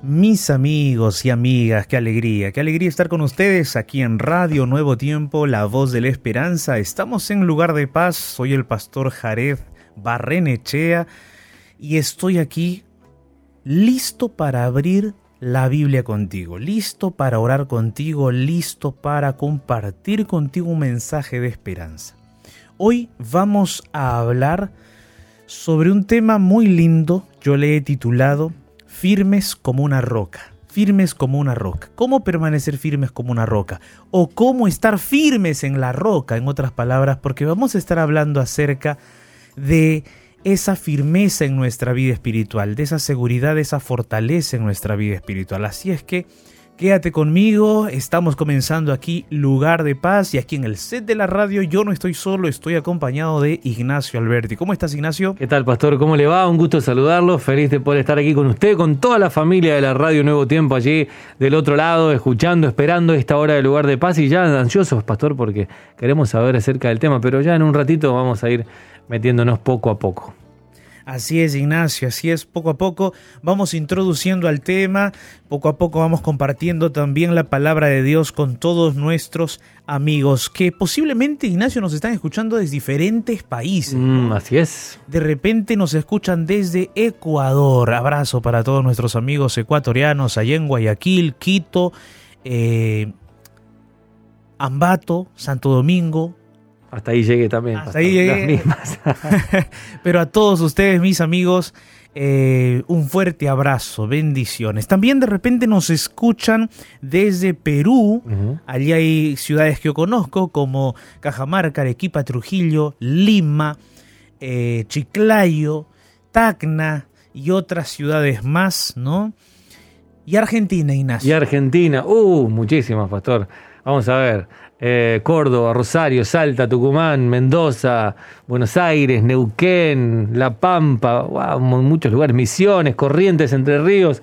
Mis amigos y amigas, qué alegría, qué alegría estar con ustedes aquí en Radio Nuevo Tiempo, la voz de la esperanza. Estamos en lugar de paz, soy el pastor Jared Barrenechea y estoy aquí listo para abrir la Biblia contigo, listo para orar contigo, listo para compartir contigo un mensaje de esperanza. Hoy vamos a hablar sobre un tema muy lindo, yo le he titulado firmes como una roca. Firmes como una roca. ¿Cómo permanecer firmes como una roca? O cómo estar firmes en la roca, en otras palabras, porque vamos a estar hablando acerca de esa firmeza en nuestra vida espiritual, de esa seguridad, de esa fortaleza en nuestra vida espiritual. Así es que Quédate conmigo, estamos comenzando aquí Lugar de Paz y aquí en el set de la radio yo no estoy solo, estoy acompañado de Ignacio Alberti. ¿Cómo estás Ignacio? ¿Qué tal Pastor? ¿Cómo le va? Un gusto saludarlo, feliz de poder estar aquí con usted, con toda la familia de la radio Nuevo Tiempo allí del otro lado, escuchando, esperando esta hora de Lugar de Paz y ya ansiosos Pastor porque queremos saber acerca del tema, pero ya en un ratito vamos a ir metiéndonos poco a poco. Así es, Ignacio, así es, poco a poco vamos introduciendo al tema, poco a poco vamos compartiendo también la palabra de Dios con todos nuestros amigos que posiblemente, Ignacio, nos están escuchando desde diferentes países. Mm, así es. De repente nos escuchan desde Ecuador. Abrazo para todos nuestros amigos ecuatorianos allá en Guayaquil, Quito, eh, Ambato, Santo Domingo, hasta ahí llegué también. Hasta ahí llegué. Pero a todos ustedes, mis amigos, eh, un fuerte abrazo, bendiciones. También de repente nos escuchan desde Perú. Allí hay ciudades que yo conozco como Cajamarca, Arequipa, Trujillo, Lima, eh, Chiclayo, Tacna y otras ciudades más, ¿no? Y Argentina, Ignacio. Y Argentina, uh, muchísimas, pastor. Vamos a ver. Eh, Córdoba, Rosario, Salta, Tucumán, Mendoza, Buenos Aires, Neuquén, La Pampa, wow, muchos lugares, Misiones, Corrientes, Entre Ríos,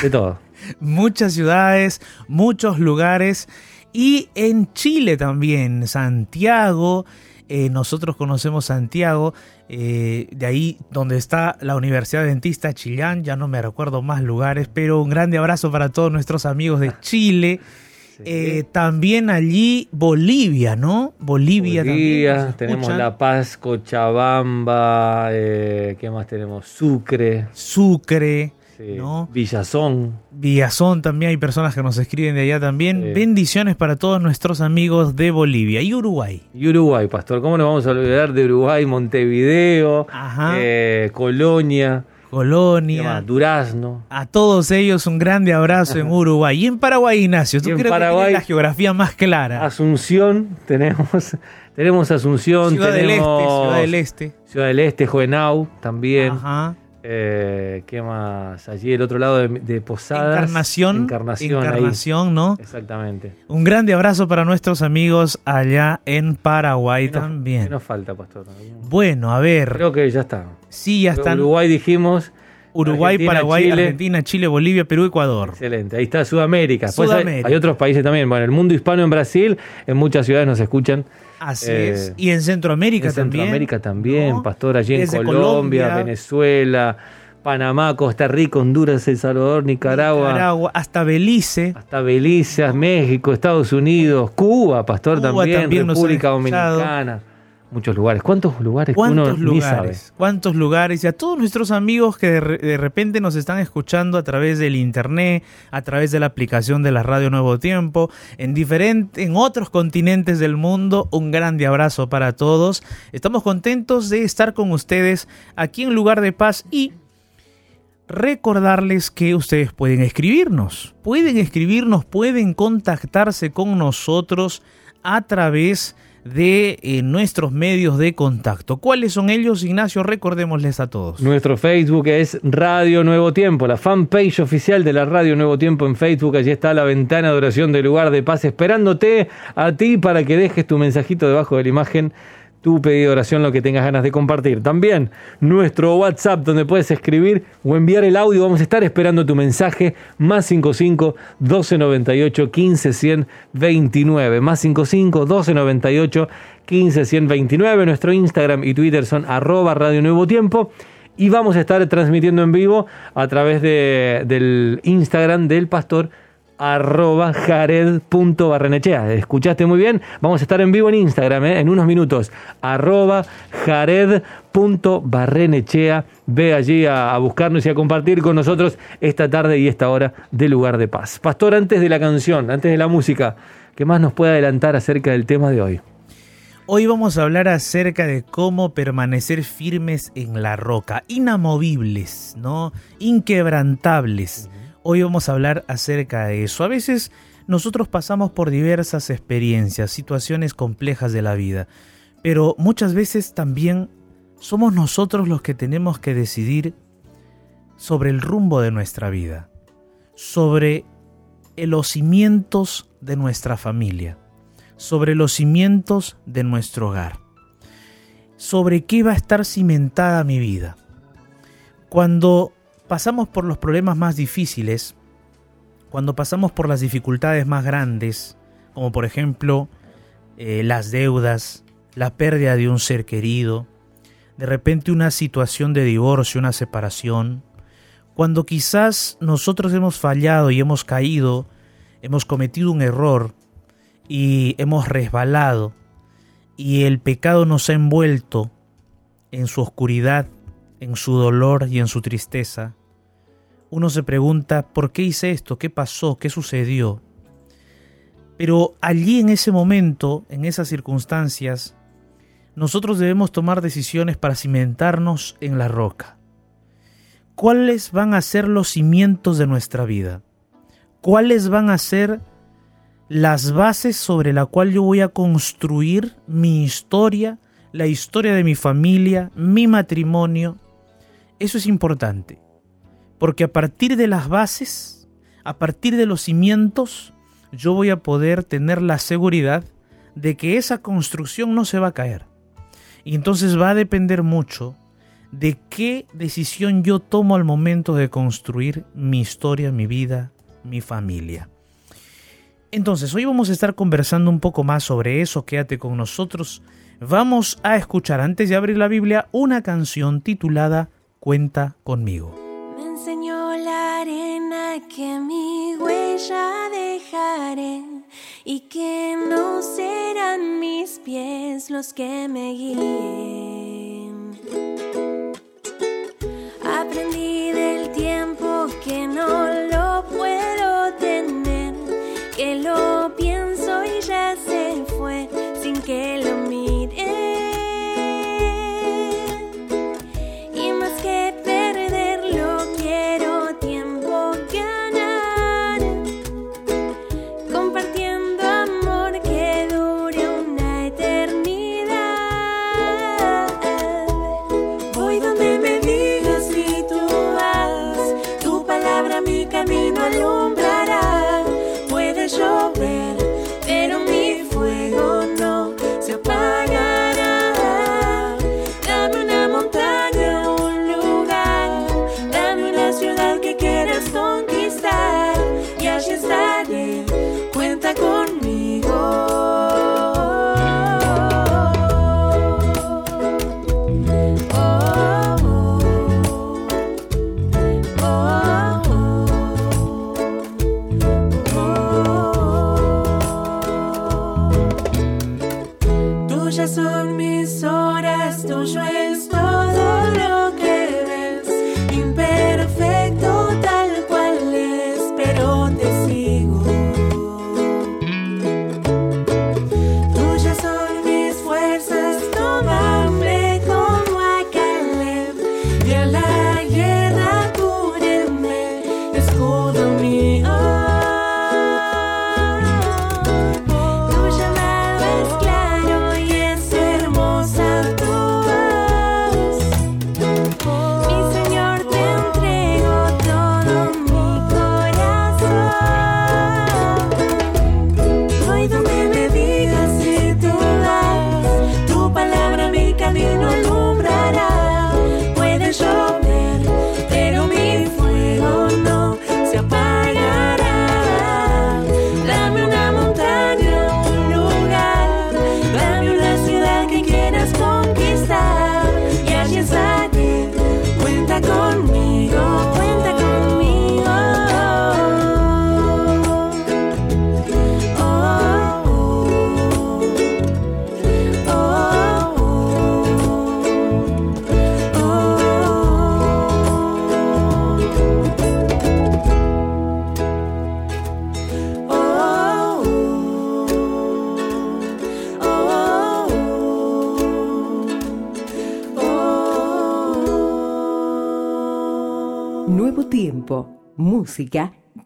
de todo. Muchas ciudades, muchos lugares y en Chile también, Santiago. Eh, nosotros conocemos Santiago, eh, de ahí donde está la Universidad Dentista Chillán, ya no me recuerdo más lugares, pero un grande abrazo para todos nuestros amigos de Chile. Eh, también allí Bolivia, ¿no? Bolivia, también. Tenemos La Paz, Cochabamba, eh, ¿qué más tenemos? Sucre. Sucre. ¿no? Villazón. Villazón también, hay personas que nos escriben de allá también. Bendiciones para todos nuestros amigos de Bolivia y Uruguay. Y Uruguay, Pastor, ¿cómo nos vamos a olvidar de Uruguay? Montevideo, eh, Colonia. Colonia, Durazno. A todos ellos un grande abrazo en Uruguay. Y en Paraguay, Ignacio, tú crees que la geografía más clara. Asunción, tenemos, tenemos Asunción, Ciudad del Este, Ciudad del Este. Ciudad del Este, Juvenau también. Ajá. Eh, ¿Qué más? Allí el otro lado de, Posadas. Encarnación. Encarnación, Encarnación ¿no? Exactamente. Un grande abrazo para nuestros amigos allá en Paraguay también. ¿Qué nos falta, Pastor? Bueno, a ver. Creo que ya está. Sí, ya están. Uruguay dijimos. Uruguay, Paraguay, Argentina, Chile, Bolivia, Perú, Ecuador. Excelente. Ahí está Sudamérica. Sudamérica. hay, otros países también. Bueno, el mundo hispano en Brasil, en muchas ciudades nos escuchan. Así es. Eh, y en Centroamérica también. En Centroamérica también, Pastor, allí en Colombia, Venezuela, Panamá, Costa Rica, Honduras, El Salvador, Nicaragua. Nicaragua, hasta Belice. Hasta Belice, México, Estados Unidos, Cuba, Pastor, también, República Dominicana muchos lugares. ¿Cuántos lugares? ¿Cuántos lugares? ¿Cuántos lugares? Y a todos nuestros amigos que de, repente nos están escuchando a través del internet, a través de la aplicación de la Radio Nuevo Tiempo, en diferentes, en otros continentes del mundo, un grande abrazo para todos. Estamos contentos de estar con ustedes aquí en Lugar de Paz y recordarles que ustedes pueden escribirnos, pueden escribirnos, pueden contactarse con nosotros a través de de eh, nuestros medios de contacto. ¿Cuáles son ellos, Ignacio? Recordémosles a todos. Nuestro Facebook es Radio Nuevo Tiempo, la fanpage oficial de la Radio Nuevo Tiempo en Facebook. Allí está la ventana de oración del lugar de paz esperándote a ti para que dejes tu mensajito debajo de la imagen tu pedido de oración, lo que tengas ganas de compartir. También nuestro WhatsApp donde puedes escribir o enviar el audio. Vamos a estar esperando tu mensaje. Más 55 1298 15 129. Más 55 1298 15 129. Nuestro Instagram y Twitter son arroba Radio Nuevo Tiempo. y vamos a estar transmitiendo en vivo a través de, del Instagram del pastor arroba jared.barrenechea. ¿Escuchaste muy bien? Vamos a estar en vivo en Instagram ¿eh? en unos minutos. arroba jared.barrenechea. Ve allí a, buscarnos y a compartir con nosotros esta tarde y esta hora de lugar de paz. Pastor, antes de la canción, antes de la música, ¿qué más nos puede adelantar acerca del tema de hoy? Hoy vamos a hablar acerca de cómo permanecer firmes en la roca, inamovibles, ¿no? Inquebrantables. Hoy vamos a hablar acerca de eso. A veces nosotros pasamos por diversas experiencias, situaciones complejas de la vida, pero muchas veces también somos nosotros los que tenemos que decidir sobre el rumbo de nuestra vida, sobre los cimientos de nuestra familia, sobre los cimientos de nuestro hogar, sobre qué va a estar cimentada mi vida. Cuando pasamos por los problemas más difíciles, cuando pasamos por las dificultades más grandes, como por ejemplo eh, las deudas, la pérdida de un ser querido, de repente una situación de divorcio, una separación, cuando quizás nosotros hemos fallado y hemos caído, hemos cometido un error y hemos resbalado y el pecado nos ha envuelto en su oscuridad en su dolor y en su tristeza, uno se pregunta, ¿por qué hice esto? ¿Qué pasó? ¿Qué sucedió? Pero allí en ese momento, en esas circunstancias, nosotros debemos tomar decisiones para cimentarnos en la roca. ¿Cuáles van a ser los cimientos de nuestra vida? ¿Cuáles van a ser las bases sobre la cual yo voy a construir mi historia, la historia de mi familia, mi matrimonio, eso es importante, porque a partir de las bases, a partir de los cimientos, yo voy a poder tener la seguridad de que esa construcción no se va a caer. Y entonces va a depender mucho de qué decisión yo tomo al momento de construir mi historia, mi vida, mi familia. Entonces, hoy vamos a estar conversando un poco más sobre eso, quédate con nosotros. Vamos a escuchar, antes de abrir la Biblia, una canción titulada Cuenta conmigo. Me enseñó la arena que mi huella dejaré y que no serán mis pies los que me guíen. Aprendí del tiempo que no lo puedo tener, que lo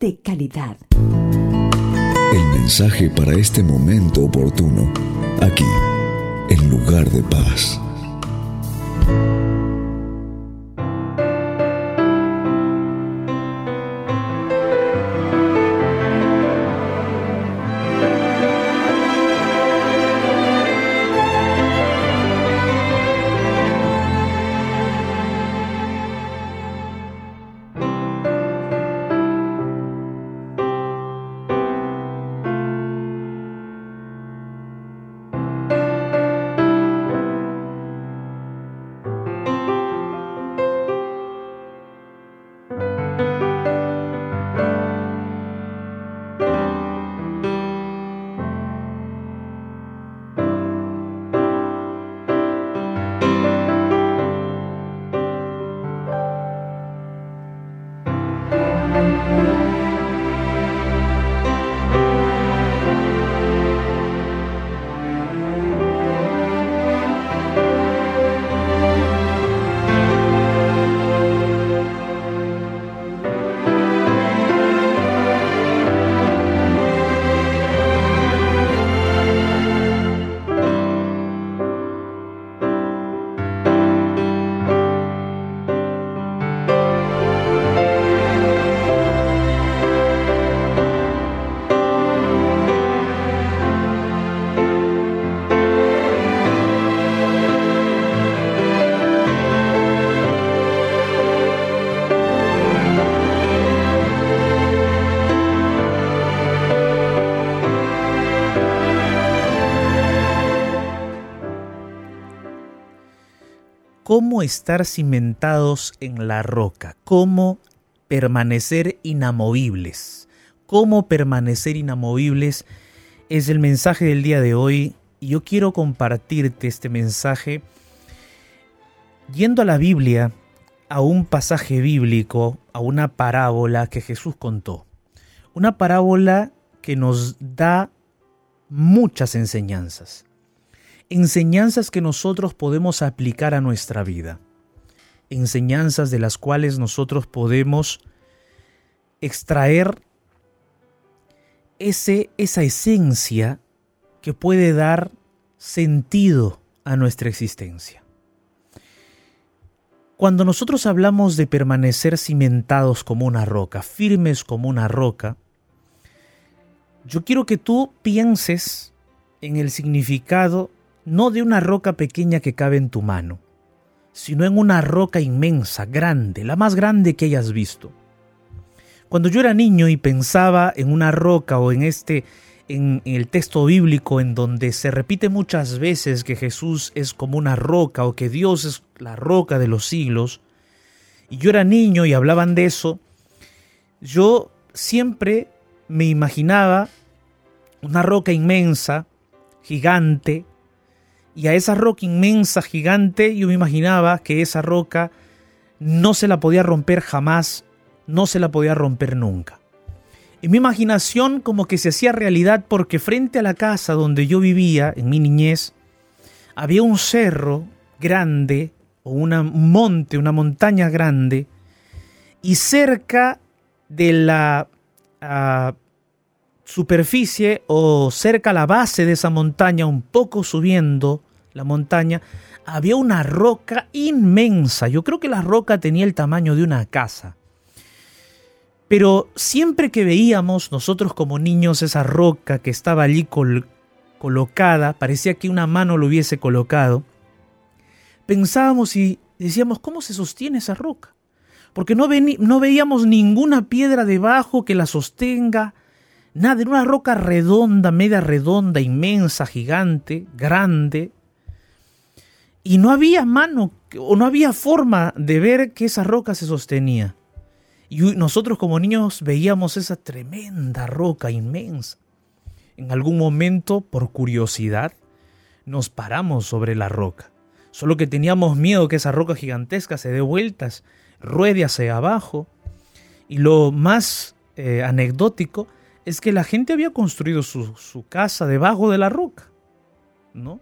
de calidad. El mensaje para este momento oportuno, aquí, en lugar de paz. Estar cimentados en la roca, cómo permanecer inamovibles. Cómo permanecer inamovibles es el mensaje del día de hoy. Y yo quiero compartirte este mensaje. Yendo a la Biblia, a un pasaje bíblico, a una parábola que Jesús contó. Una parábola que nos da muchas enseñanzas enseñanzas que nosotros podemos aplicar a nuestra vida, enseñanzas de las cuales nosotros podemos extraer ese, esa esencia que puede dar sentido a nuestra existencia. Cuando nosotros hablamos de permanecer cimentados como una roca, firmes como una roca, yo quiero que tú pienses en el significado no de una roca pequeña que cabe en tu mano, sino en una roca inmensa, grande, la más grande que hayas visto. Cuando yo era niño y pensaba en una roca o en este en, el texto bíblico en donde se repite muchas veces que Jesús es como una roca o que Dios es la roca de los siglos, y yo era niño y hablaban de eso, yo siempre me imaginaba una roca inmensa, gigante, y a esa roca inmensa, gigante, yo me imaginaba que esa roca no se la podía romper jamás, no se la podía romper nunca. Y mi imaginación como que se hacía realidad porque frente a la casa donde yo vivía, en mi niñez, había un cerro grande, o un monte, una montaña grande, y cerca de la ah, superficie o cerca a la base de esa montaña, un poco subiendo la montaña, había una roca inmensa. Yo creo que la roca tenía el tamaño de una casa. Pero siempre que veíamos nosotros como niños esa roca que estaba allí colocada, parecía que una mano lo hubiese colocado, pensábamos y decíamos, ¿cómo se sostiene esa roca? Porque no, no veíamos ninguna piedra debajo que la sostenga, Nada, era una roca redonda, media redonda, inmensa, gigante, grande. Y no había mano o no había forma de ver que esa roca se sostenía. Y nosotros como niños veíamos esa tremenda roca inmensa. En algún momento, por curiosidad, nos paramos sobre la roca. Solo que teníamos miedo que esa roca gigantesca se dé vueltas, ruede hacia abajo. Y lo más eh, anecdótico es que la gente había construido su, casa debajo de la roca, ¿no?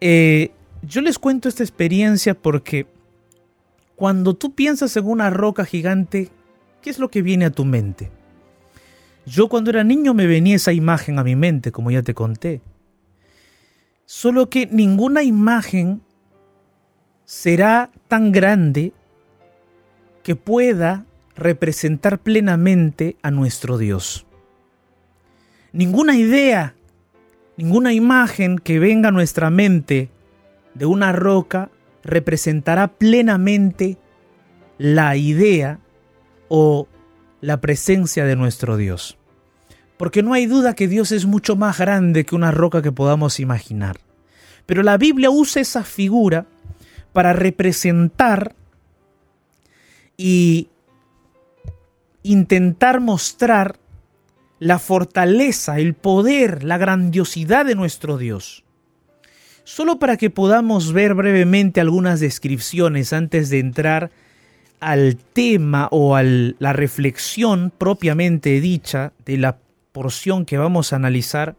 Eh, yo les cuento esta experiencia porque Cuando tú piensas en una roca gigante, ¿qué es lo que viene a tu mente? Yo cuando era niño me venía esa imagen a mi mente, como ya te conté. Solo que ninguna imagen será tan grande que pueda representar plenamente a nuestro Dios. Ninguna idea, ninguna imagen que venga a nuestra mente de una roca representará plenamente la idea o la presencia de nuestro Dios. Porque no hay duda que Dios es mucho más grande que una roca que podamos imaginar. Pero la Biblia usa esa figura para representar y intentar mostrar la fortaleza, el poder, la grandiosidad de nuestro Dios. Solo para que podamos ver brevemente algunas descripciones antes de entrar al tema o a la reflexión propiamente dicha de la porción que vamos a analizar.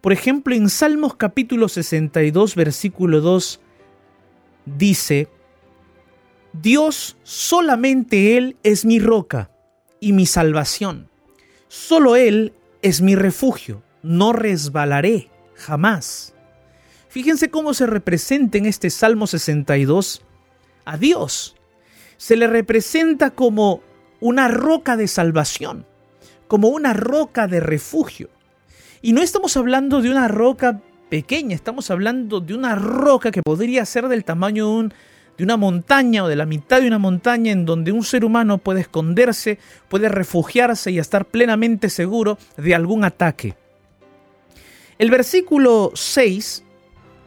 Por ejemplo, en Salmos capítulo 62, versículo 2, dice, Dios solamente Él es mi roca y mi salvación. Solo Él es mi refugio. No resbalaré jamás. Fíjense cómo se representa en este Salmo 62 a Dios. Se le representa como una roca de salvación, como una roca de refugio. Y no estamos hablando de una roca pequeña, estamos hablando de una roca que podría ser del tamaño de, un, de una montaña o de la mitad de una montaña en donde un ser humano puede esconderse, puede refugiarse y estar plenamente seguro de algún ataque. El versículo 6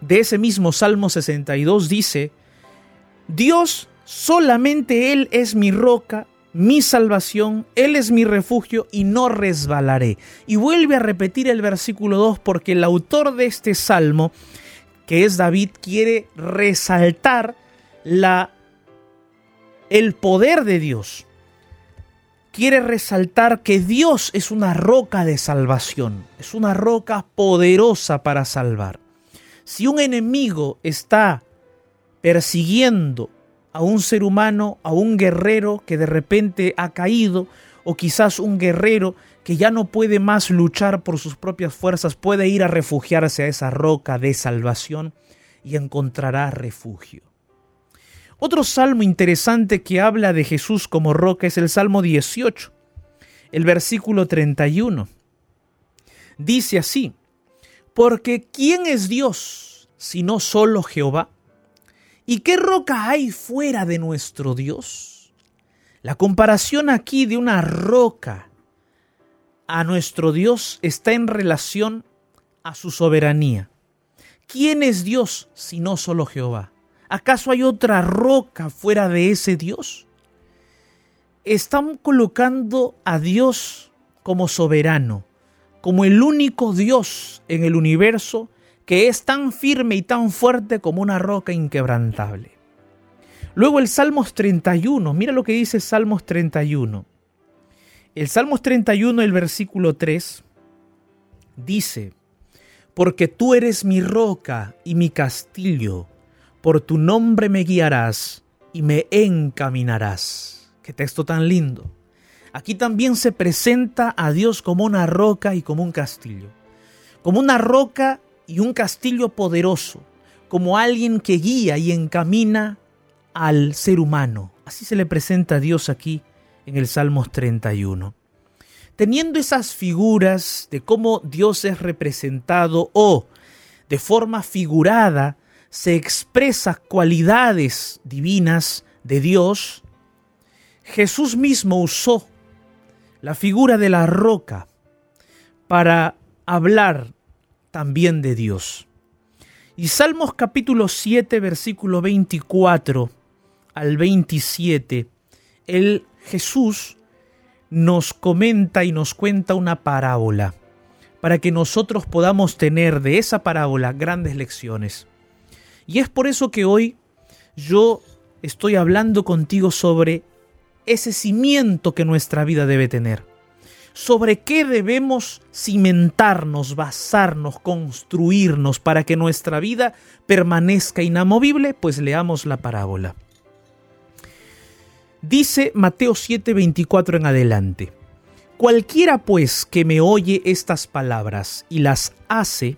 de ese mismo Salmo 62 dice, Dios solamente Él es mi roca mi salvación, Él es mi refugio y no resbalaré. Y vuelve a repetir el versículo 2 porque el autor de este salmo, que es David, quiere resaltar la, el poder de Dios. Quiere resaltar que Dios es una roca de salvación, es una roca poderosa para salvar. Si un enemigo está persiguiendo a un ser humano, a un guerrero que de repente ha caído, o quizás un guerrero que ya no puede más luchar por sus propias fuerzas, puede ir a refugiarse a esa roca de salvación y encontrará refugio. Otro salmo interesante que habla de Jesús como roca es el Salmo 18, el versículo 31. Dice así, porque ¿quién es Dios sino solo Jehová? ¿Y qué roca hay fuera de nuestro Dios? La comparación aquí de una roca a nuestro Dios está en relación a su soberanía. ¿Quién es Dios si no solo Jehová? ¿Acaso hay otra roca fuera de ese Dios? Están colocando a Dios como soberano, como el único Dios en el universo que es tan firme y tan fuerte como una roca inquebrantable. Luego el Salmos 31, mira lo que dice Salmos 31. El Salmos 31, el versículo 3, dice, porque tú eres mi roca y mi castillo, por tu nombre me guiarás y me encaminarás. Qué texto tan lindo. Aquí también se presenta a Dios como una roca y como un castillo. Como una roca y un castillo poderoso, como alguien que guía y encamina al ser humano. Así se le presenta a Dios aquí en el Salmos 31. Teniendo esas figuras de cómo Dios es representado o de forma figurada se expresa cualidades divinas de Dios, Jesús mismo usó la figura de la roca para hablar también de Dios. Y Salmos capítulo 7, versículo 24 al 27, el Jesús nos comenta y nos cuenta una parábola para que nosotros podamos tener de esa parábola grandes lecciones. Y es por eso que hoy yo estoy hablando contigo sobre ese cimiento que nuestra vida debe tener sobre qué debemos cimentarnos, basarnos, construirnos para que nuestra vida permanezca inamovible, pues leamos la parábola. Dice Mateo 7:24 en adelante. Cualquiera pues que me oye estas palabras y las hace,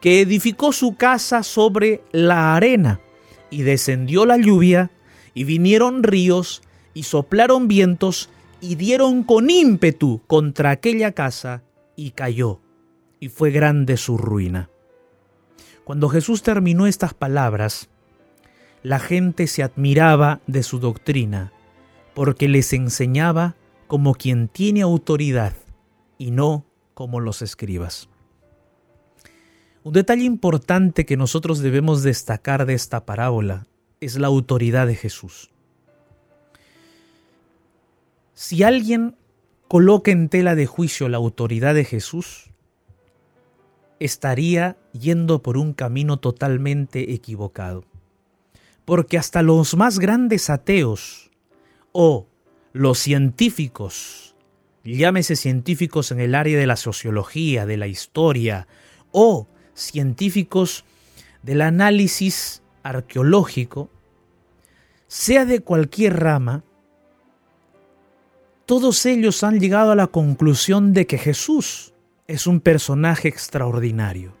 que edificó su casa sobre la arena, y descendió la lluvia, y vinieron ríos, y soplaron vientos, y dieron con ímpetu contra aquella casa, y cayó, y fue grande su ruina. Cuando Jesús terminó estas palabras, la gente se admiraba de su doctrina, porque les enseñaba como quien tiene autoridad y no como los escribas. Un detalle importante que nosotros debemos destacar de esta parábola es la autoridad de Jesús. Si alguien coloca en tela de juicio la autoridad de Jesús, estaría yendo por un camino totalmente equivocado. Porque hasta los más grandes ateos o los científicos, llámese científicos en el área de la sociología, de la historia, o científicos del análisis arqueológico, sea de cualquier rama, todos ellos han llegado a la conclusión de que Jesús es un personaje extraordinario.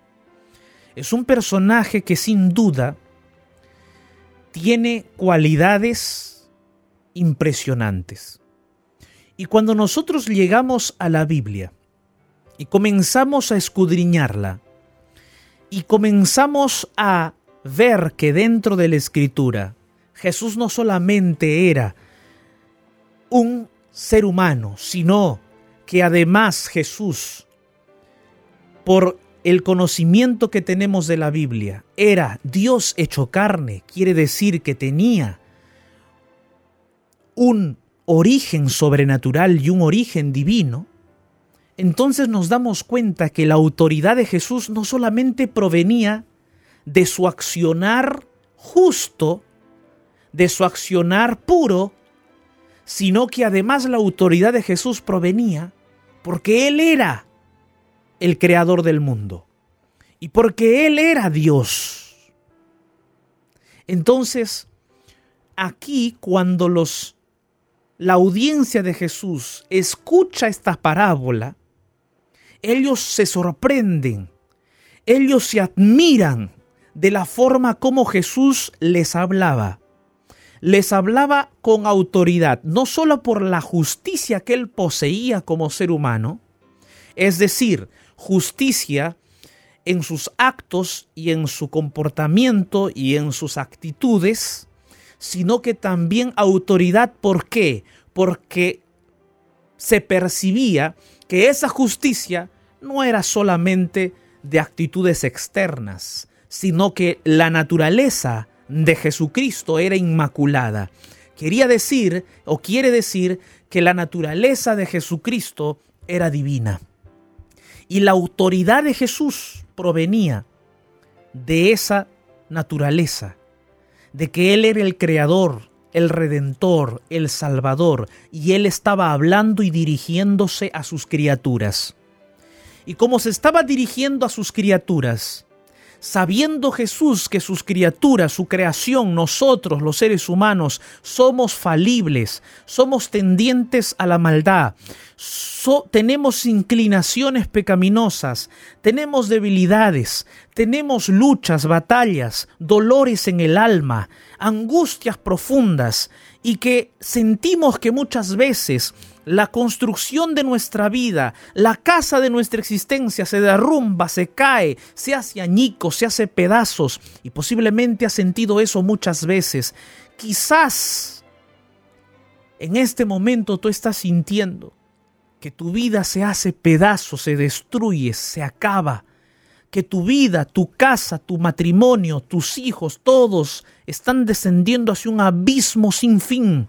Es un personaje que sin duda tiene cualidades impresionantes. Y cuando nosotros llegamos a la Biblia y comenzamos a escudriñarla, y comenzamos a ver que dentro de la escritura Jesús no solamente era un ser humano, sino que además Jesús, por el conocimiento que tenemos de la Biblia, era Dios hecho carne, quiere decir que tenía un origen sobrenatural y un origen divino, entonces nos damos cuenta que la autoridad de Jesús no solamente provenía de su accionar justo, de su accionar puro, sino que además la autoridad de Jesús provenía porque Él era el creador del mundo y porque Él era Dios. Entonces, aquí cuando los la audiencia de Jesús escucha esta parábola, ellos se sorprenden, ellos se admiran de la forma como Jesús les hablaba. Les hablaba con autoridad, no solo por la justicia que él poseía como ser humano, es decir, justicia en sus actos y en su comportamiento y en sus actitudes, sino que también autoridad. ¿Por qué? Porque se percibía que esa justicia no era solamente de actitudes externas, sino que la naturaleza de Jesucristo era inmaculada. Quería decir, o quiere decir, que la naturaleza de Jesucristo era divina. Y la autoridad de Jesús provenía de esa naturaleza, de que Él era el creador, el redentor, el salvador, y él estaba hablando y dirigiéndose a sus criaturas. Y como se estaba dirigiendo a sus criaturas, sabiendo Jesús que sus criaturas, su creación, nosotros los seres humanos, somos falibles, somos tendientes a la maldad, tenemos inclinaciones pecaminosas, tenemos debilidades, tenemos luchas, batallas, dolores en el alma, angustias profundas y que sentimos que muchas veces la construcción de nuestra vida, la casa de nuestra existencia se derrumba, se cae, se hace añicos, se hace pedazos y posiblemente has sentido eso muchas veces. Quizás en este momento tú estás sintiendo que tu vida se hace pedazos, se destruye, se acaba, que tu vida, tu casa, tu matrimonio, tus hijos, todos están descendiendo hacia un abismo sin fin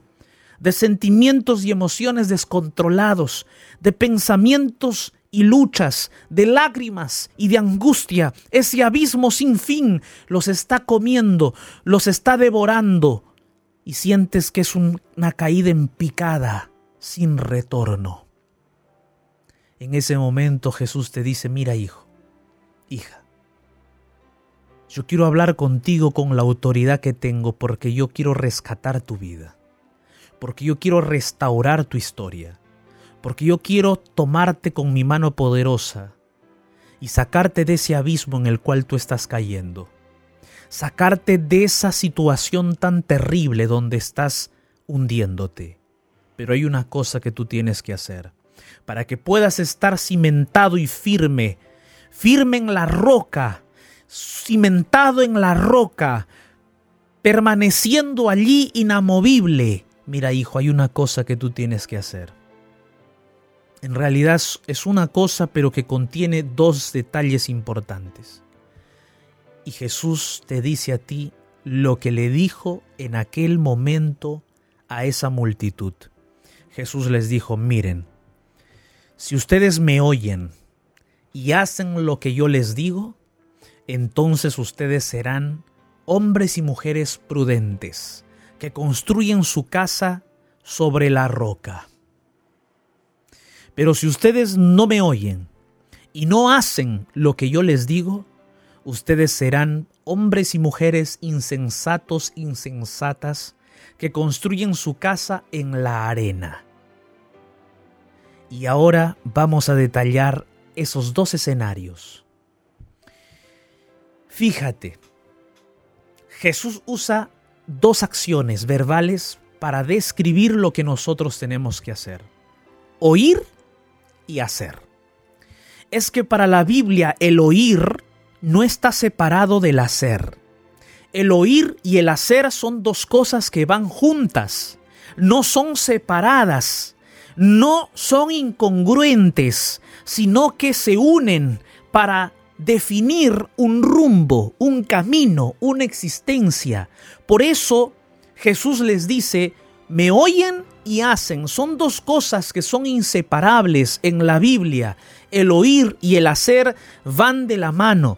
de sentimientos y emociones descontrolados, de pensamientos y luchas, de lágrimas y de angustia. Ese abismo sin fin los está comiendo, los está devorando y sientes que es una caída en picada sin retorno. En ese momento Jesús te dice, mira hijo, hija, yo quiero hablar contigo con la autoridad que tengo porque yo quiero rescatar tu vida, porque yo quiero restaurar tu historia porque yo quiero tomarte con mi mano poderosa y sacarte de ese abismo en el cual tú estás cayendo, sacarte de esa situación tan terrible donde estás hundiéndote. Pero hay una cosa que tú tienes que hacer para que puedas estar cimentado y firme, firme en la roca, cimentado en la roca, permaneciendo allí inamovible. Mira, hijo, hay una cosa que tú tienes que hacer en realidad es una cosa pero que contiene dos detalles importantes. Y Jesús te dice a ti lo que le dijo en aquel momento a esa multitud. Jesús les dijo, miren, si ustedes me oyen y hacen lo que yo les digo, entonces ustedes serán hombres y mujeres prudentes, que construyen su casa sobre la roca. Pero si ustedes no me oyen y no hacen lo que yo les digo, ustedes serán hombres y mujeres insensatos, insensatas, que construyen su casa en la arena. Y ahora vamos a detallar esos dos escenarios. Fíjate, Jesús usa dos acciones verbales para describir lo que nosotros tenemos que hacer. Oír y hacer. Es que para la Biblia el oír no está separado del hacer. El oír y el hacer son dos cosas que van juntas, no son separadas, no son incongruentes, sino que se unen para definir un rumbo, un camino, una existencia. Por eso Jesús les dice, me oyen y hacen son dos cosas que son inseparables en la Biblia. El oír y el hacer van de la mano.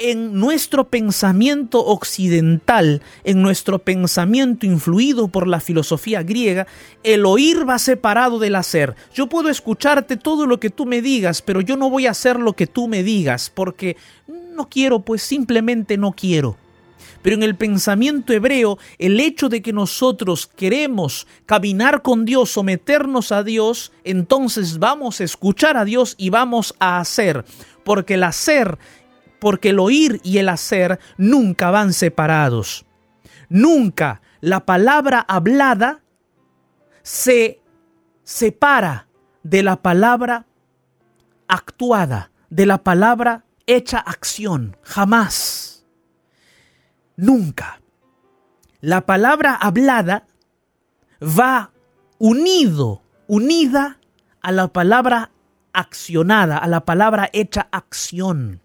En nuestro pensamiento occidental, en nuestro pensamiento influido por la filosofía griega, el oír va separado del hacer. Yo puedo escucharte todo lo que tú me digas, pero yo no voy a hacer lo que tú me digas, porque no quiero, pues simplemente no quiero. Pero en el pensamiento hebreo, el hecho de que nosotros queremos caminar con Dios, someternos a Dios, entonces vamos a escuchar a Dios y vamos a hacer. Porque el hacer, porque el oír y el hacer nunca van separados. Nunca la palabra hablada se separa de la palabra actuada, de la palabra hecha acción. Jamás nunca. La palabra hablada va unido, unida a la palabra accionada, a la palabra hecha acción.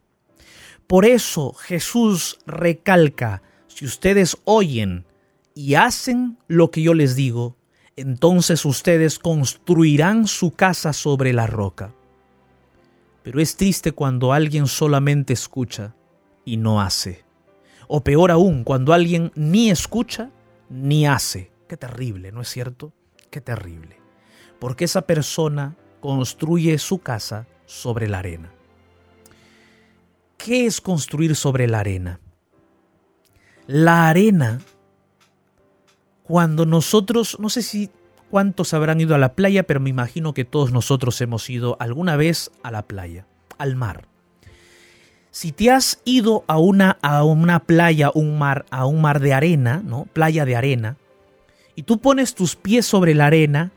Por eso Jesús recalca, si ustedes oyen y hacen lo que yo les digo, entonces ustedes construirán su casa sobre la roca. Pero es triste cuando alguien solamente escucha y no hace. O peor aún, cuando alguien ni escucha ni hace. Qué terrible, ¿no es cierto? Qué terrible. Porque esa persona construye su casa sobre la arena. ¿Qué es construir sobre la arena? La arena, cuando nosotros, no sé si cuántos habrán ido a la playa, pero me imagino que todos nosotros hemos ido alguna vez a la playa, al mar. Si te has ido a una, a una playa, un mar, a un mar de arena, ¿no? Playa de arena, y tú pones tus pies sobre la arena,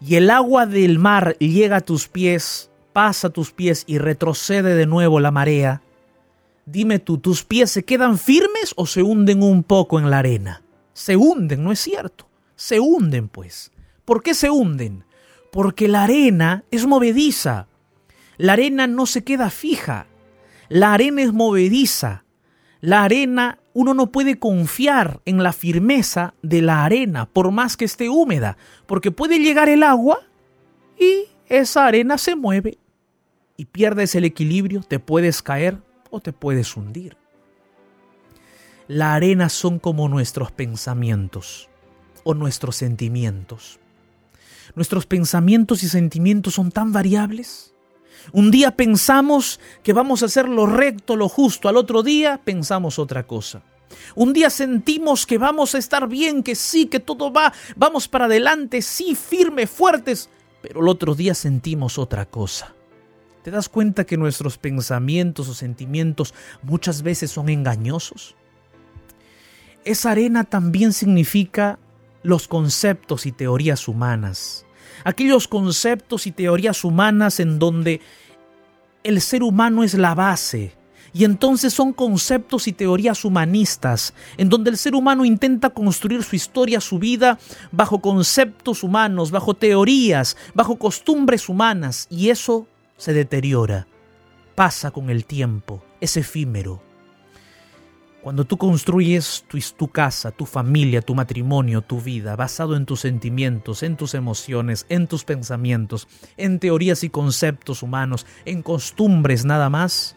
y el agua del mar llega a tus pies, pasa tus pies y retrocede de nuevo la marea, dime tú, ¿tus pies se quedan firmes o se hunden un poco en la arena? Se hunden, ¿no es cierto? Se hunden, pues. ¿Por qué se hunden? Porque la arena es movediza. La arena no se queda fija. La arena es movediza. La arena uno no puede confiar en la firmeza de la arena, por más que esté húmeda, porque puede llegar el agua y esa arena se mueve y pierdes el equilibrio, te puedes caer o te puedes hundir. La arena son como nuestros pensamientos o nuestros sentimientos. Nuestros pensamientos y sentimientos son tan variables. Un día pensamos que vamos a hacer lo recto, lo justo, al otro día pensamos otra cosa. Un día sentimos que vamos a estar bien, que sí, que todo va, vamos para adelante, sí, firme, fuertes, pero el otro día sentimos otra cosa. ¿Te das cuenta que nuestros pensamientos o sentimientos muchas veces son engañosos? Esa arena también significa los conceptos y teorías humanas. Aquellos conceptos y teorías humanas en donde el ser humano es la base. Y entonces son conceptos y teorías humanistas, en donde el ser humano intenta construir su historia, su vida, bajo conceptos humanos, bajo teorías, bajo costumbres humanas. Y eso se deteriora, pasa con el tiempo, es efímero. Cuando tú construyes tu, casa, tu familia, tu matrimonio, tu vida, basado en tus sentimientos, en tus emociones, en tus pensamientos, en teorías y conceptos humanos, en costumbres nada más,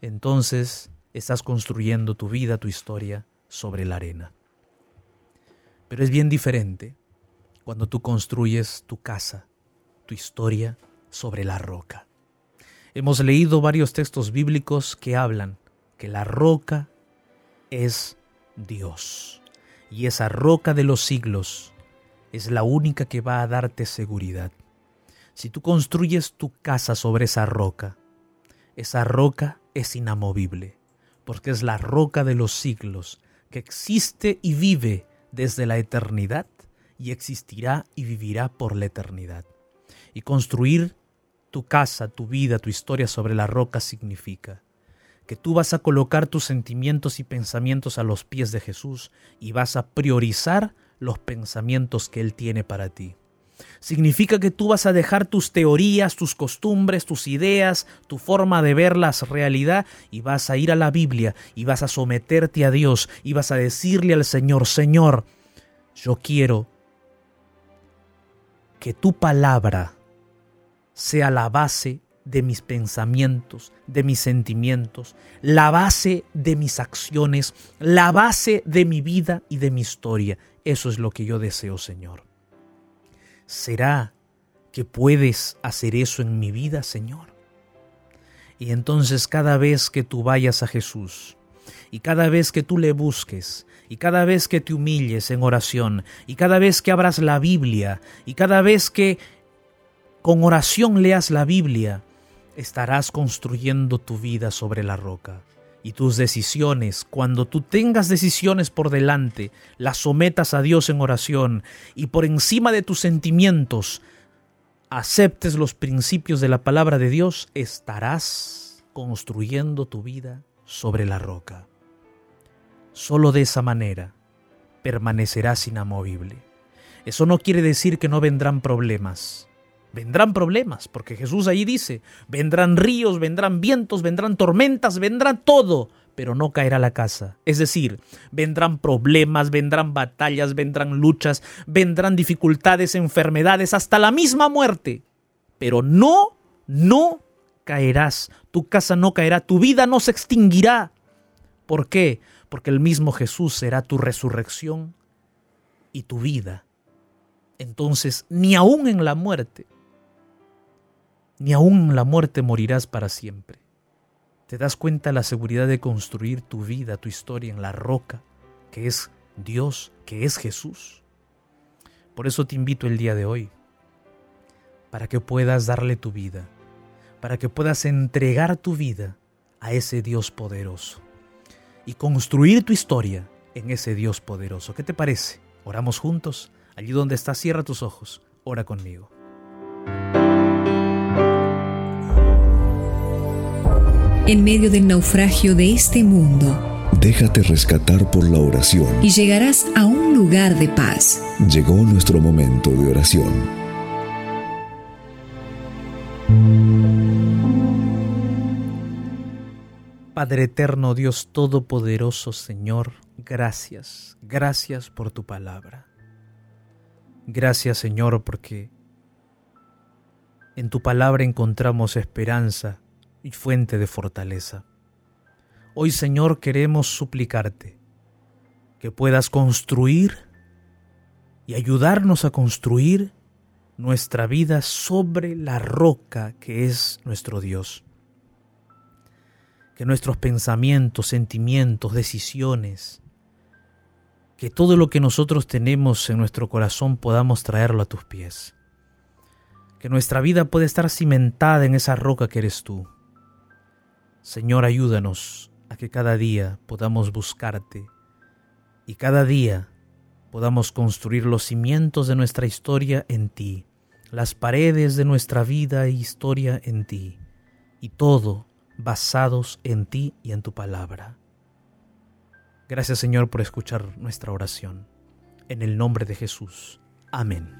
entonces estás construyendo tu vida, tu historia sobre la arena. Pero es bien diferente cuando tú construyes tu casa, tu historia sobre la roca. Hemos leído varios textos bíblicos que hablan que la roca es Dios. Y esa roca de los siglos es la única que va a darte seguridad. Si tú construyes tu casa sobre esa roca, esa roca es inamovible, porque es la roca de los siglos que existe y vive desde la eternidad y existirá y vivirá por la eternidad. Y construir tu casa, tu vida, tu historia sobre la roca significa que tú vas a colocar tus sentimientos y pensamientos a los pies de Jesús y vas a priorizar los pensamientos que Él tiene para ti. Significa que tú vas a dejar tus teorías, tus costumbres, tus ideas, tu forma de ver la realidad y vas a ir a la Biblia y vas a someterte a Dios y vas a decirle al Señor, Señor, yo quiero que tu palabra sea la base de mis pensamientos, de mis sentimientos, la base de mis acciones, la base de mi vida y de mi historia. Eso es lo que yo deseo, Señor. ¿Será que puedes hacer eso en mi vida, Señor? Y entonces cada vez que tú vayas a Jesús, y cada vez que tú le busques, y cada vez que te humilles en oración, y cada vez que abras la Biblia, y cada vez que con oración leas la Biblia, estarás construyendo tu vida sobre la roca. Y tus decisiones, cuando tú tengas decisiones por delante, las sometas a Dios en oración y por encima de tus sentimientos, aceptes los principios de la palabra de Dios, estarás construyendo tu vida sobre la roca. Solo de esa manera permanecerás inamovible. Eso no quiere decir que no vendrán problemas. Vendrán problemas, porque Jesús ahí dice, vendrán ríos, vendrán vientos, vendrán tormentas, vendrá todo, pero no caerá la casa. Es decir, vendrán problemas, vendrán batallas, vendrán luchas, vendrán dificultades, enfermedades, hasta la misma muerte. Pero no, no caerás, tu casa no caerá, tu vida no se extinguirá. ¿Por qué? porque el mismo Jesús será tu resurrección y tu vida. Entonces, ni aún en la muerte, ni en la muerte morirás para siempre. ¿Te das cuenta la seguridad de construir tu vida, tu historia en la roca, que es Dios, que es Jesús? Por eso te invito el día de hoy, para que puedas darle tu vida, para que puedas entregar tu vida a ese Dios poderoso y construir tu historia en ese Dios poderoso. ¿Qué te parece? Oramos juntos. Allí donde estás, cierra tus ojos. Ora conmigo. En medio del naufragio de este mundo, déjate rescatar por la oración. Y llegarás a un lugar de paz. Llegó nuestro momento de oración. Padre eterno, Dios Todopoderoso, Señor, gracias, gracias por tu palabra. Gracias, Señor, porque en tu palabra encontramos esperanza y fuente de fortaleza. Hoy, Señor, queremos suplicarte que puedas construir y ayudarnos a construir nuestra vida sobre la roca que es nuestro Dios. Que nuestros pensamientos, sentimientos, decisiones, que todo lo que nosotros tenemos en nuestro corazón podamos traerlo a tus pies. Que nuestra vida pueda estar cimentada en esa roca que eres tú. Señor, ayúdanos a que cada día podamos buscarte y cada día podamos construir los cimientos de nuestra historia en ti, las paredes de nuestra vida e historia en ti, y todo basados en ti y en tu palabra. Gracias Señor por escuchar nuestra oración. En el nombre de Jesús. Amén.